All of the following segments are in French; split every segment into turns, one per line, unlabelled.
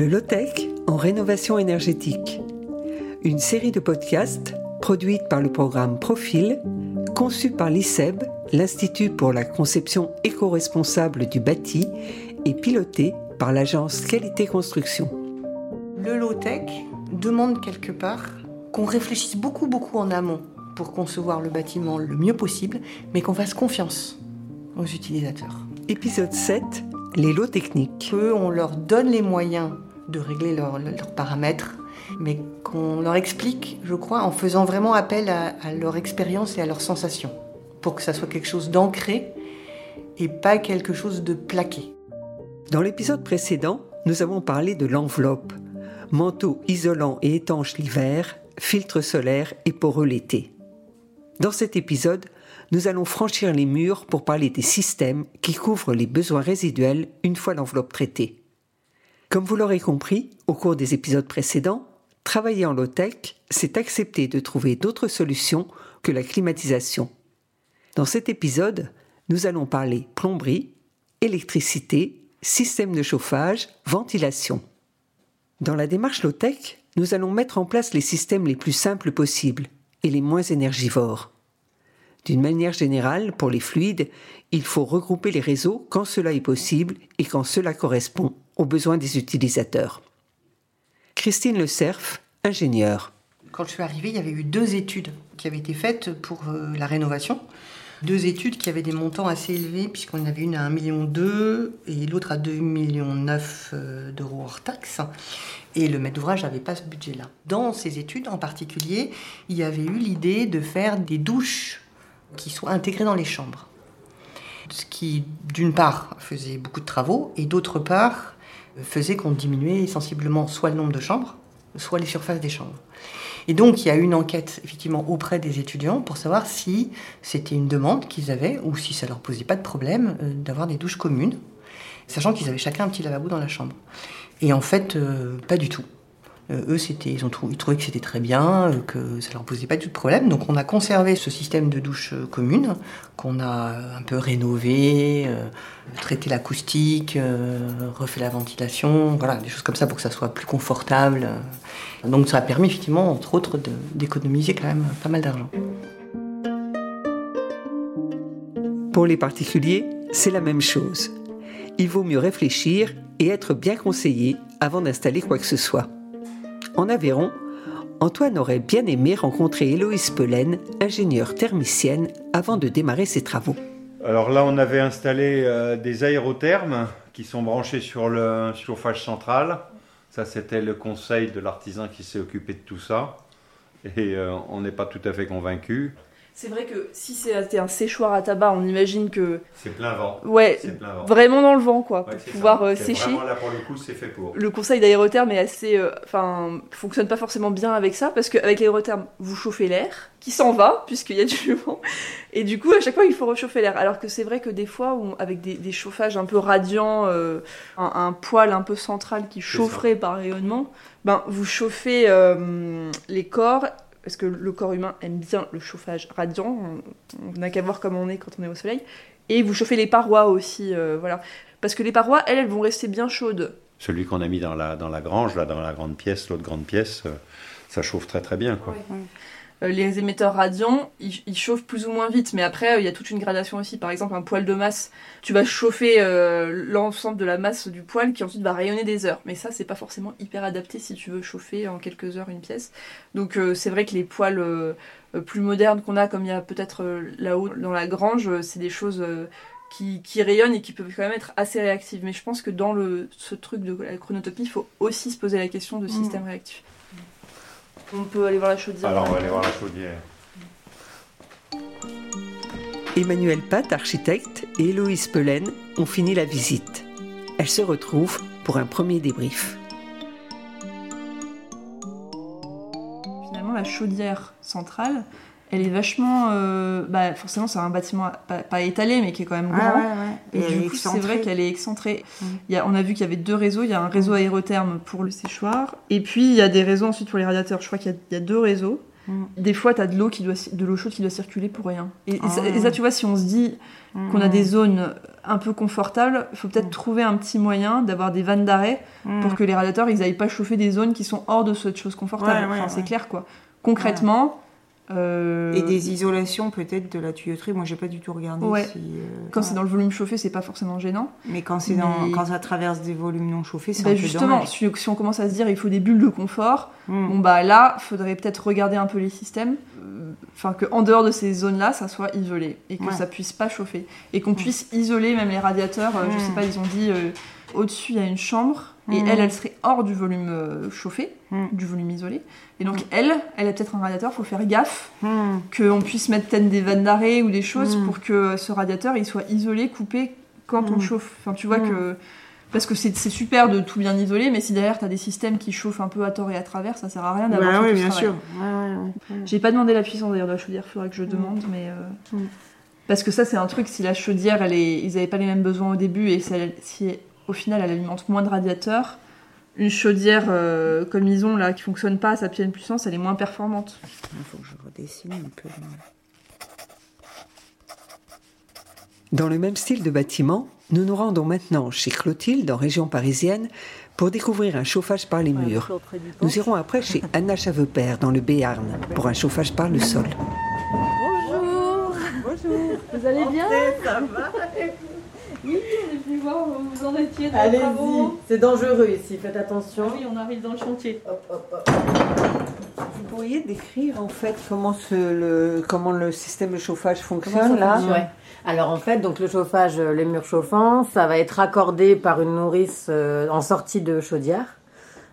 Le Low-Tech en rénovation énergétique. Une série de podcasts produite par le programme Profil, conçu par l'ICEB, l'Institut pour la conception éco-responsable du bâti, et piloté par l'agence Qualité Construction.
Le low-tech demande quelque part qu'on réfléchisse beaucoup beaucoup en amont pour concevoir le bâtiment le mieux possible, mais qu'on fasse confiance aux utilisateurs.
Épisode 7, les lots techniques.
Eux, on leur donne les moyens de régler leurs paramètres, mais qu'on leur explique, je crois, en faisant vraiment appel à, à leur expérience et à leurs sensations, pour que ça soit quelque chose d'ancré et pas quelque chose de plaqué.
Dans l'épisode précédent, nous avons parlé de l'enveloppe, manteau isolant et étanche l'hiver, filtre solaire et poreux l'été. Dans cet épisode, nous allons franchir les murs pour parler des systèmes qui couvrent les besoins résiduels une fois l'enveloppe traitée. Comme vous l'aurez compris au cours des épisodes précédents, travailler en low-tech, c'est accepter de trouver d'autres solutions que la climatisation. Dans cet épisode, nous allons parler plomberie, électricité, système de chauffage, ventilation. Dans la démarche low-tech, nous allons mettre en place les systèmes les plus simples possibles et les moins énergivores. D'une manière générale, pour les fluides, il faut regrouper les réseaux quand cela est possible et quand cela correspond aux besoins des utilisateurs. Christine Le Cerf, ingénieure.
Quand je suis arrivée, il y avait eu deux études qui avaient été faites pour euh, la rénovation. Deux études qui avaient des montants assez élevés, puisqu'on avait une à 1,2 million et l'autre à 2,9 millions euh, d'euros hors taxes. Et le maître d'ouvrage n'avait pas ce budget-là. Dans ces études en particulier, il y avait eu l'idée de faire des douches qui soient intégrées dans les chambres. Ce qui, d'une part, faisait beaucoup de travaux et d'autre part, faisait qu'on diminuait sensiblement soit le nombre de chambres, soit les surfaces des chambres. Et donc, il y a eu une enquête effectivement auprès des étudiants pour savoir si c'était une demande qu'ils avaient ou si ça leur posait pas de problème euh, d'avoir des douches communes, sachant qu'ils avaient chacun un petit lavabo dans la chambre. Et en fait, euh, pas du tout. Euh, eux, ils, trouvaient que c'était très bien, euh, que ça leur posait pas du tout de problème. Donc, on a conservé ce système de douche euh, commune, qu'on a un peu rénové, traité l'acoustique, refait la ventilation, voilà, des choses comme ça pour que ça soit plus confortable. Donc, ça a permis effectivement, entre autres, d'économiser quand même pas mal d'argent.
Pour les particuliers, c'est la même chose. Il vaut mieux réfléchir et être bien conseillé avant d'installer quoi que ce soit. En Aveyron, Antoine aurait bien aimé rencontrer Héloïse Pelaine, ingénieure thermicienne, avant de démarrer ses travaux.
Alors là, on avait installé euh, des aérothermes qui sont branchés sur le chauffage central. Ça, c'était le conseil de l'artisan qui s'est occupé de tout ça. Et euh, on n'est pas tout à fait convaincu.
C'est vrai que si c'était un séchoir à tabac, on imagine que.
C'est plein vent.
Ouais,
C'est plein vent.
vraiment dans le vent, quoi,
Ouais,
pour pouvoir euh, sécher.
Vraiment là, pour le coup, c'est fait pour.
Le conseil d'aérotherme est assez. euh, Enfin, fonctionne pas forcément bien avec ça, parce qu'avec l'aérotherme, vous chauffez l'air, qui s'en va, puisqu'il y a du vent. Et du coup, à chaque fois, il faut réchauffer l'air. Alors que c'est vrai que des fois, on- avec des, des chauffages un peu radiants, euh, un, un poêle un peu central qui chaufferait par rayonnement, ben, vous chauffez les corps. Parce que le corps humain aime bien le chauffage radiant, on- n'a qu'à voir comment on est quand on est au soleil. Et vous chauffez les parois aussi, euh, voilà. Parce que les parois, elles, elles vont rester bien chaudes.
Celui qu'on a mis dans la, dans la grange, là, dans la grande pièce, l'autre grande pièce, euh, ça chauffe très très bien. Quoi.
Les émetteurs radiants, ils, ils chauffent plus ou moins vite, mais après, euh, il y a toute une gradation aussi. Par exemple, un poêle de masse, tu vas chauffer euh, l'ensemble de la masse du poêle qui ensuite va rayonner des heures. Mais ça, c'est pas forcément hyper adapté si tu veux chauffer en quelques heures une pièce. Donc, euh, c'est vrai que les poêles euh, euh, plus modernes qu'on a, comme il y a peut-être euh, là-haut dans la grange, euh, c'est des choses. euh, qui, qui rayonnent et qui peuvent quand même être assez réactives. Mais je pense que dans le, ce truc de la chronotopie, il faut aussi se poser la question de système réactif. On peut aller voir la chaudière.
Alors, on va aller voir la chaudière.
Emmanuel Pat, architecte, et Héloïse Pelaine ont fini la visite. Elles se retrouvent pour un premier débrief.
Finalement, la chaudière centrale, elle est vachement. euh, bah, forcément, c'est un bâtiment pas, pas étalé, mais qui est quand même grand. Et, du coup, c'est vrai qu'elle est excentrée. Il y a, on a vu qu'il y avait deux réseaux. Il y a un réseau aérotherme pour le séchoir. Et puis, il y a des réseaux ensuite pour les radiateurs. Je crois qu'il y a, il y a deux réseaux. Des fois, tu as de l'eau qui doit, de l'eau chaude qui doit circuler pour rien. Et, et ça,
Ah.
et ça, tu vois, si on se dit qu'on a des zones un peu confortable, il faut peut-être trouver un petit moyen d'avoir des vannes d'arrêt pour que les radiateurs ils aillent pas chauffer des zones qui sont hors de cette chose confortable.
Ouais,
Enfin, c'est clair quoi. Concrètement, euh,
Et des isolations peut-être de la tuyauterie. Moi, j'ai pas du tout regardé.
Ouais.
si, euh,
quand
ouais.
c'est dans le volume chauffé, c'est pas forcément gênant.
Mais quand c'est
Mais-
quand ça traverse des volumes non chauffés, c'est
Bah,
un peu
justement,
dommage.
si, si on commence à se dire il faut des bulles de confort,
Mm.
bon bah là, faudrait peut-être regarder un peu les systèmes, enfin que en dehors de ces zones-là, ça soit isolé et que
Ouais.
ça puisse pas chauffer et qu'on puisse isoler même les radiateurs. euh, Je
Mm.
sais pas, ils ont dit euh, au-dessus il y a une chambre et
Mm.
elle, elle serait hors du volume euh, chauffé,
Mm.
du volume isolé. Et donc elle, elle a peut-être un radiateur, faut faire gaffe qu'on puisse mettre peut-être des vannes d'arrêt ou des choses pour que ce radiateur il soit isolé, coupé quand on chauffe. Enfin, tu vois que. Parce que c'est super de tout bien isoler, mais si derrière t'as des systèmes qui chauffent un peu à tort et à travers, ça sert à rien d'avoir
Bah oui, bien
travail.
sûr. Ouais, ouais, ouais.
J'ai pas demandé la puissance d'ailleurs de la chaudière, faudrait que je demande, mais. euh,
Mm.
Parce que ça, c'est un truc, si la chaudière, elle est... ils avaient pas les mêmes besoins au début, et si, elle- si au final elle alimente moins de radiateurs, une chaudière euh, comme ils ont là, qui fonctionne pas à sa pleine puissance, elle est moins performante.
Il faut que je redessine un peu.
Dans le même style de bâtiment, nous nous rendons maintenant chez Clotilde, en région parisienne, pour découvrir un chauffage par les murs. Nous irons après chez Anna Chavepère, dans le Béarn, pour un chauffage par le sol.
Bonjour Bonjour Vous allez bien Ça va Oui, est venu voir où vous en étiez
Allez-y, c'est dangereux ici, faites attention.
Ah oui, on arrive dans le chantier.
Vous pourriez décrire en fait comment, ce- le, comment le système de chauffage fonctionne là
fonctionne Ouais. Alors en fait, donc le chauffage, euh, les murs chauffants, ça va être raccordé par une nourrice euh, en sortie de chaudière.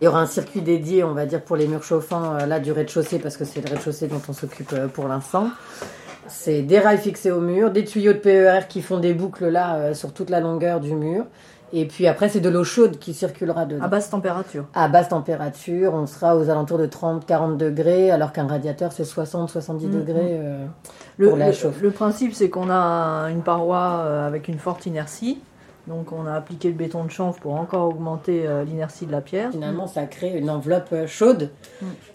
Il y aura un circuit dédié, on va dire, pour les murs chauffants, euh, là du rez-de-chaussée, parce que c'est le rez-de-chaussée dont on s'occupe pour l'instant. C'est des rails fixés au mur, des tuyaux de PER qui font des boucles là sur toute la longueur du mur. Et puis après, c'est de l'eau chaude qui circulera dedans.
À basse température.
À basse température, on sera aux alentours de 30-40 degrés, alors qu'un radiateur c'est 60-70
Mhm.
degrés. euh,
Le,
Pour la
le-
chauffe.
le principe, c'est qu'on a une paroi euh, avec une forte inertie. Donc, on a appliqué le béton de chanvre pour encore augmenter euh, l'inertie de la pierre.
Finalement, ça crée une enveloppe euh, chaude.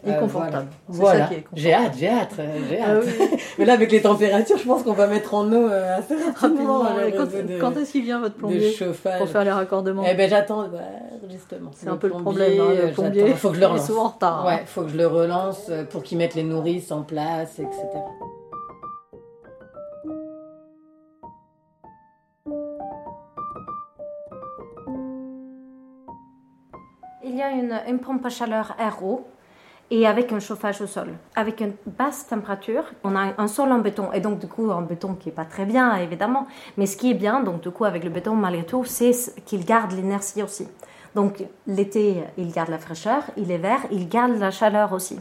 Et
Euh,
confortable.
Voilà. J'ai hâte, j'ai hâte, j'ai
Ah
hâte.
oui,
Mais là, avec les températures, je pense qu'on va mettre en eau assez rapidement.
quand est-ce qu'il vient, votre plombier. Pour faire les raccordements
Eh ben, j'attends, justement.
C'est un peu le problème. hein, le plombier,
faut que je le
il est
relance.
souvent en retard. hein.
Ouais, faut que je le relance pour qu'ils mettent les nourrices en place, etc.
une, pompe à chaleur RO et avec un chauffage au sol. Avec une basse température, on a un sol en béton et donc du coup un béton qui est pas très bien évidemment, mais ce qui est bien donc du coup avec le béton malgré tout, c'est qu'il garde l'inertie aussi. Donc l'été, il garde la fraîcheur, il est vert, il garde la chaleur aussi.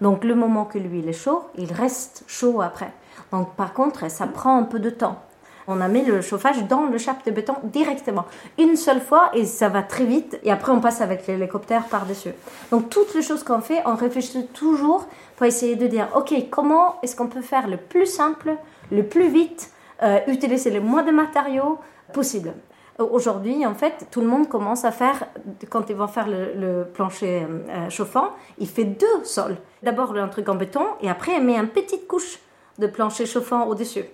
Donc le moment que lui il est chaud, il reste chaud après. Donc par contre, ça prend un peu de temps. On a mis le chauffage dans le chape de béton directement. Une seule fois et ça va très vite. Et après, on passe avec l'hélicoptère par-dessus. Donc, toutes les choses qu'on fait, on réfléchit toujours pour essayer de dire, OK, comment est-ce qu'on peut faire le plus simple, le plus vite, euh, utiliser le moins de matériaux possible? Aujourd'hui, en fait, tout le monde commence à faire, quand ils vont faire le, le plancher euh, chauffant, il fait deux sols. D'abord un truc en béton et après, il met une petite couche de plancher chauffant au-dessus.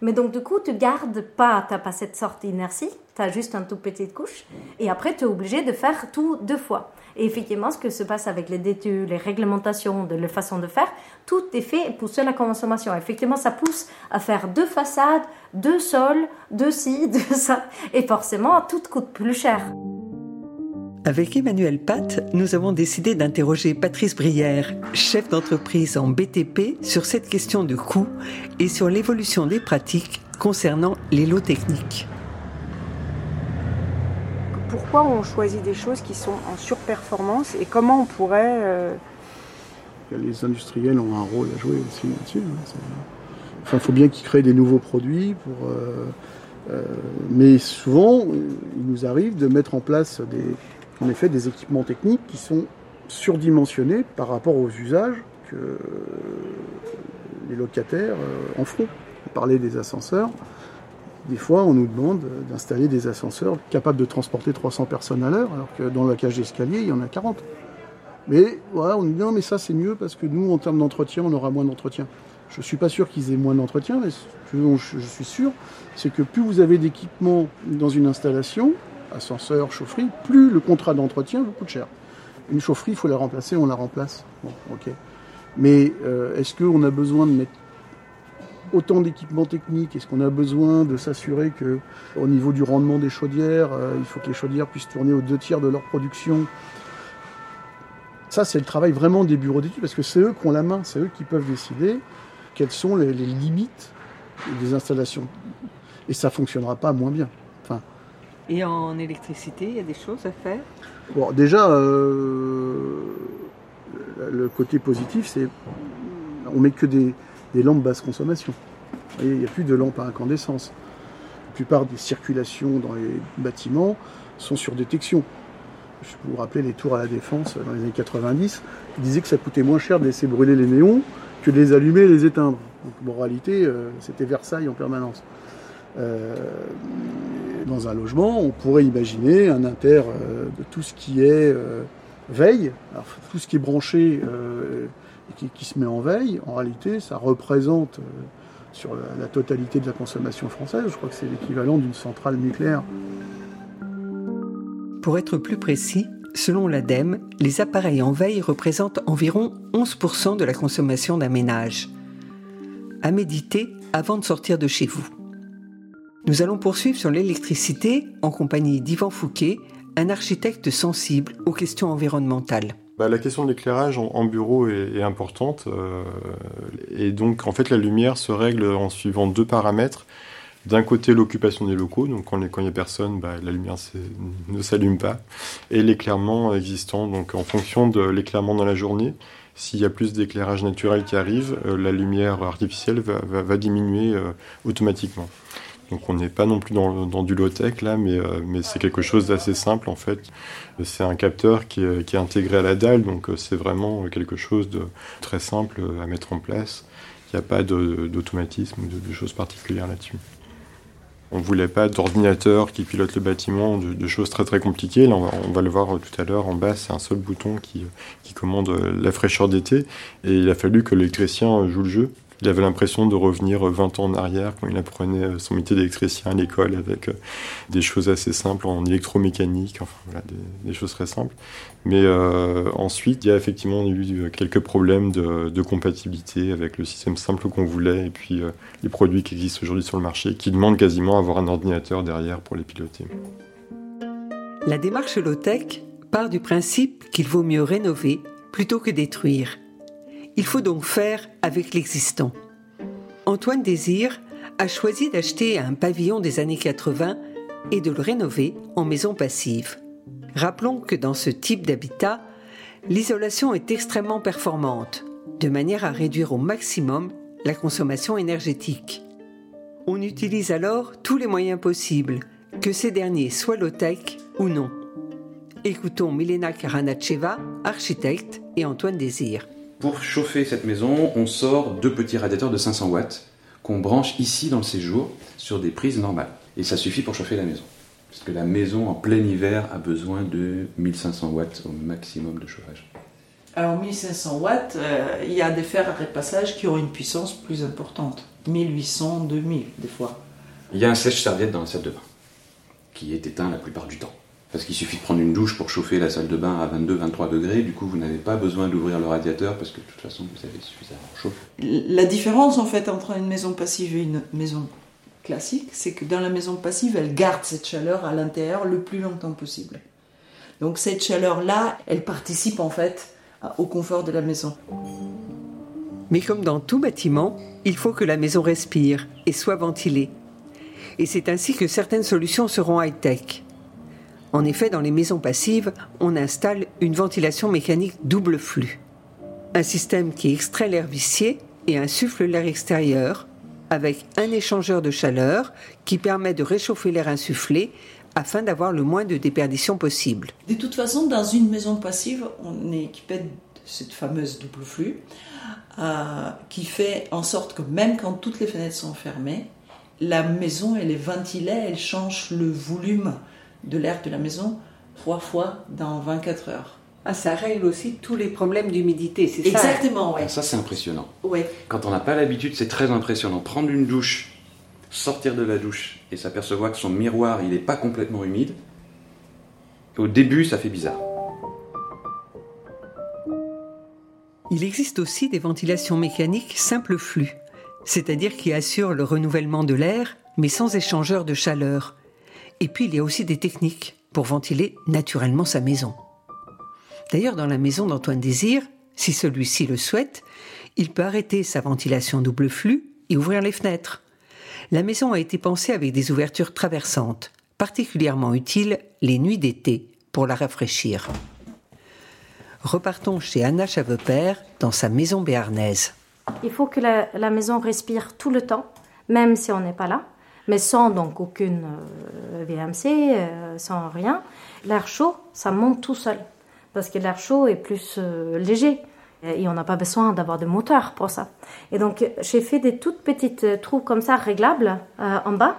Mais donc, du coup, tu gardes pas, tu pas cette sorte d'inertie, tu as juste une toute petite couche. Et après, tu es obligé de faire tout deux fois. Et effectivement, ce que se passe avec les détus, les réglementations, de la façon de faire, tout est fait pour seule la consommation. Effectivement, ça pousse à faire deux façades, deux sols, deux ci, deux ça. Et forcément, tout coûte plus cher.
Avec Emmanuel Pat, nous avons décidé d'interroger Patrice Brière, chef d'entreprise en BTP, sur cette question de coût et sur l'évolution des pratiques concernant les lots techniques.
Pourquoi on choisit des choses qui sont en surperformance et comment on pourrait. euh,
Les industriels ont un rôle à jouer aussi là-dessus. hein. Enfin, il faut bien qu'ils créent des nouveaux produits pour. euh, euh, mais souvent, il nous arrive de mettre en place des, en effet, des équipements techniques qui sont surdimensionnés par rapport aux usages que euh, les locataires euh, en font. On parlait des ascenseurs. Des fois, on nous demande d'installer des ascenseurs capables de transporter 300 personnes à l'heure, alors que dans la cage d'escalier, il y en a 40. Mais voilà, on nous dit non, mais ça c'est mieux parce que nous, en termes d'entretien, on aura moins d'entretien. Je ne suis pas sûr qu'ils aient moins d'entretien, mais ce dont je, je suis sûr, c'est que plus vous avez d'équipements dans une installation, ascenseur, chaufferie, plus le contrat d'entretien vous coûte cher. Une chaufferie, il faut la remplacer, on la remplace. Mais euh, est-ce qu'on a besoin de mettre autant d'équipements techniques? Est-ce qu'on a besoin de s'assurer que, au niveau du rendement des chaudières, euh, il faut que les chaudières puissent tourner aux deux tiers de leur production? Ça, c'est le travail vraiment des bureaux d'études, parce que c'est eux qui ont la main, c'est eux qui peuvent décider quelles sont les, les limites des installations. Et ça fonctionnera pas moins bien.
Et en électricité, il y a des choses à faire
Bon, déjà, euh, le côté positif, c'est on met que des, lampes basse consommation. Il n'y a plus de lampes à incandescence. La plupart des circulations dans les bâtiments sont sur détection. Je vous rappeler les tours à la défense dans les années 90, qui disaient que ça coûtait moins cher de laisser brûler les néons que de les allumer et les éteindre. Donc, en réalité, euh, c'était Versailles en permanence. Euh, dans un logement, on pourrait imaginer un inter euh, de tout ce qui est euh, veille, Alors, tout ce qui est branché euh, et qui, se met en veille. En réalité, ça représente sur la, la totalité de la consommation française, je crois que c'est l'équivalent d'une centrale nucléaire.
Pour être plus précis, selon l'ADEME, les appareils en veille représentent environ 11% de la consommation d'un ménage. À méditer avant de sortir de chez vous. Nous allons poursuivre sur l'électricité en compagnie d'Yvan Fouquet, un architecte sensible aux questions environnementales.
Bah, la question de l'éclairage en, bureau est, importante. euh, et donc, en fait, la lumière se règle en suivant deux paramètres. D'un côté, l'occupation des locaux. Donc, quand il n'y a personne, bah, la lumière ne s'allume pas. Et l'éclairement existant. Donc, en fonction de l'éclairement dans la journée, s'il y a plus d'éclairage naturel qui arrive, euh, la lumière artificielle va diminuer euh, automatiquement. Donc on n'est pas non plus dans, du low-tech là, mais, euh, mais c'est quelque chose d'assez simple en fait. C'est un capteur qui est, qui est intégré à la dalle, donc euh, c'est vraiment quelque chose de très simple à mettre en place. Il n'y a pas d'automatisme ou de, choses particulières là-dessus. On ne voulait pas d'ordinateur qui pilote le bâtiment, de, choses très très compliquées. Là, on va, le voir tout à l'heure en bas, c'est un seul bouton qui, commande euh, la fraîcheur d'été. Et il a fallu que l'électricien joue le jeu. Il avait l'impression de revenir 20 ans en arrière quand il apprenait euh, son métier d'électricien à l'école avec euh, des choses assez simples en électromécanique, enfin voilà, des, choses très simples. Mais euh, ensuite, il y a effectivement eu quelques problèmes de, compatibilité avec le système simple qu'on voulait et puis les produits qui existent aujourd'hui sur le marché qui demandent quasiment avoir un ordinateur derrière pour les piloter.
La démarche low-tech part du principe qu'il vaut mieux rénover plutôt que détruire. Il faut donc faire avec l'existant. Antoine Désir a choisi d'acheter un pavillon des années 80 et de le rénover en maison passive. Rappelons que dans ce type d'habitat, l'isolation est extrêmement performante, de manière à réduire au maximum la consommation énergétique. On utilise alors tous les moyens possibles, que ces derniers soient low-tech ou non. Écoutons Milena Karanacheva, architecte, et Antoine Désir.
Pour chauffer cette maison, on sort deux petits radiateurs de 500 watts qu'on branche ici dans le séjour sur des prises normales. Et ça suffit pour chauffer la maison. Parce que la maison en plein hiver a besoin de 1500 watts au maximum de chauffage.
Alors 1500 watts, euh, il y a des fers à repassage qui ont une puissance plus importante. 1800, 2000 des fois.
Il y a un sèche-serviette dans la salle de bain qui est éteint la plupart du temps. Parce qu'il suffit de prendre une douche pour chauffer la salle de bain à 22-23 degrés. Du coup, vous n'avez pas besoin d'ouvrir le radiateur parce que de toute façon, vous avez suffisamment chaud.
La différence en fait entre une maison passive et une maison classique, c'est que dans la maison passive, elle garde cette chaleur à l'intérieur le plus longtemps possible. Donc cette chaleur-là, elle participe en fait au confort de la maison.
Mais comme dans tout bâtiment, il faut que la maison respire et soit ventilée. Et c'est ainsi que certaines solutions seront high-tech. En effet, dans les maisons passives, on installe une ventilation mécanique double flux. Un système qui extrait l'air vicié et insuffle l'air extérieur, avec un échangeur de chaleur qui permet de réchauffer l'air insufflé afin d'avoir le moins de déperdition possible.
De toute façon, dans une maison passive, on est équipé de cette fameuse double flux euh, qui fait en sorte que même quand toutes les fenêtres sont fermées, la maison elle est ventilée, elle change le volume de l'air de la maison trois fois dans 24 heures.
Ah, ça règle aussi tous les problèmes d'humidité, c'est ça
Exactement, ouais.
Ça, c'est impressionnant.
Ouais.
Quand on n'a pas l'habitude, c'est très impressionnant. Prendre une douche, sortir de la douche et s'apercevoir que son miroir, il n'est pas complètement humide. Au début, ça fait bizarre.
Il existe aussi des ventilations mécaniques simple flux, c'est-à-dire qui assurent le renouvellement de l'air, mais sans échangeur de chaleur. Et puis il y a aussi des techniques pour ventiler naturellement sa maison. D'ailleurs, dans la maison d'Antoine Désir, si celui-ci le souhaite, il peut arrêter sa ventilation double flux et ouvrir les fenêtres. La maison a été pensée avec des ouvertures traversantes, particulièrement utiles les nuits d'été pour la rafraîchir. Repartons chez Anna Chavepère dans sa maison béarnaise.
Il faut que la, la maison respire tout le temps, même si on n'est pas là, mais sans donc aucune euh, VMC, euh, sans rien. L'air chaud, ça monte tout seul, parce que l'air chaud est plus euh, léger. Et on n'a pas besoin d'avoir de moteur pour ça. Et donc, j'ai fait des toutes petites trous comme ça, réglables, en bas,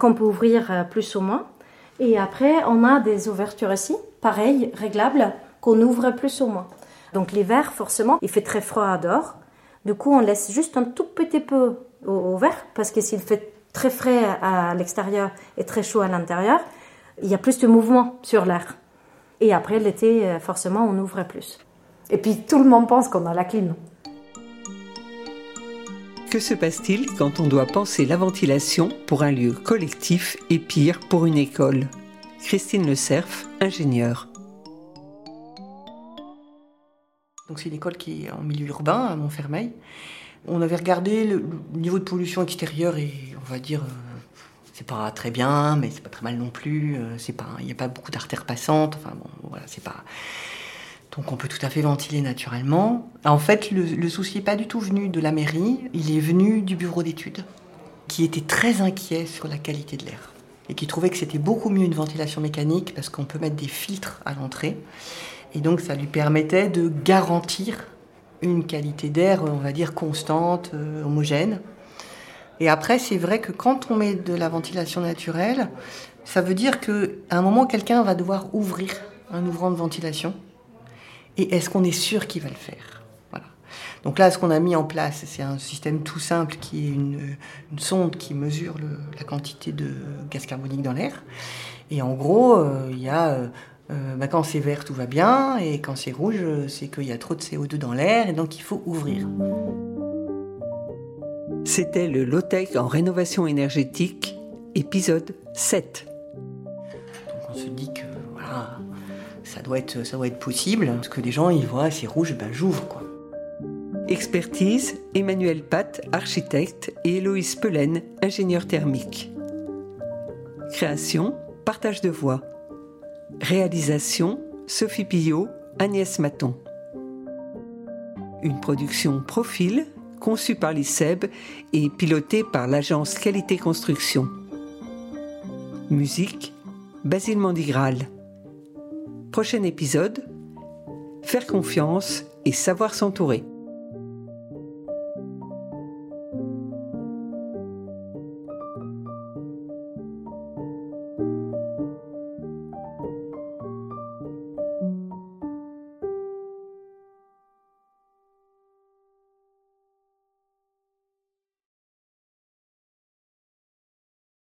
qu'on peut ouvrir plus ou moins. Et après, on a des ouvertures ici, pareil, réglables, qu'on ouvre plus ou moins. Donc l'hiver, forcément, il fait très froid dehors. Du coup, on laisse juste un tout petit peu ouvert, parce que s'il fait très frais à l'extérieur et très chaud à l'intérieur, il y a plus de mouvement sur l'air. Et après, l'été, euh, forcément, on ouvre plus. Et puis, tout le monde pense qu'on a la clim.
Que se passe-t-il quand on doit penser la ventilation pour un lieu collectif et pire pour une école? Christine Le Cerf, ingénieure.
Donc c'est une école qui est en milieu urbain, à Montfermeil. On avait regardé le, le niveau de pollution extérieure et on va dire, euh, c'est pas très bien, mais c'est pas très mal non plus. euh, c'est pas, il n'y a pas beaucoup d'artères passantes. Enfin bon, voilà, c'est pas. Donc on peut tout à fait ventiler naturellement. En fait, le, le souci n'est pas du tout venu de la mairie, il est venu du bureau d'études, qui était très inquiet sur la qualité de l'air et qui trouvait que c'était beaucoup mieux une ventilation mécanique parce qu'on peut mettre des filtres à l'entrée. Et donc ça lui permettait de garantir une qualité d'air, on va dire, constante, euh, homogène. Et après, c'est vrai que quand on met de la ventilation naturelle, ça veut dire qu'à un moment, quelqu'un va devoir ouvrir un ouvrant de ventilation. Et est-ce qu'on est sûr qu'il va le faire? Voilà. Donc là, ce qu'on a mis en place, c'est un système tout simple qui est une, sonde qui mesure la quantité de gaz carbonique dans l'air. Et en gros, euh, il y a euh, euh, bah, quand c'est vert, tout va bien, et quand c'est rouge, c'est qu'il y a trop de CO2 dans l'air, et donc il faut ouvrir.
C'était le Low-Tech en rénovation énergétique, épisode 7.
Donc on se dit que voilà, ça doit être, ça doit être possible, parce que les gens ils voient c'est rouge, ben j'ouvre quoi.
Expertise, Emmanuel Pat, architecte, et Héloïse Pelen, ingénieur thermique. Création, partage de voix. Réalisation, Sophie Pillot, Agnès Maton. Une production Profil, conçue par l'ICEB et pilotée par l'agence Qualité Construction. Musique, Basile Mandigral. Prochain épisode, faire confiance et savoir s'entourer.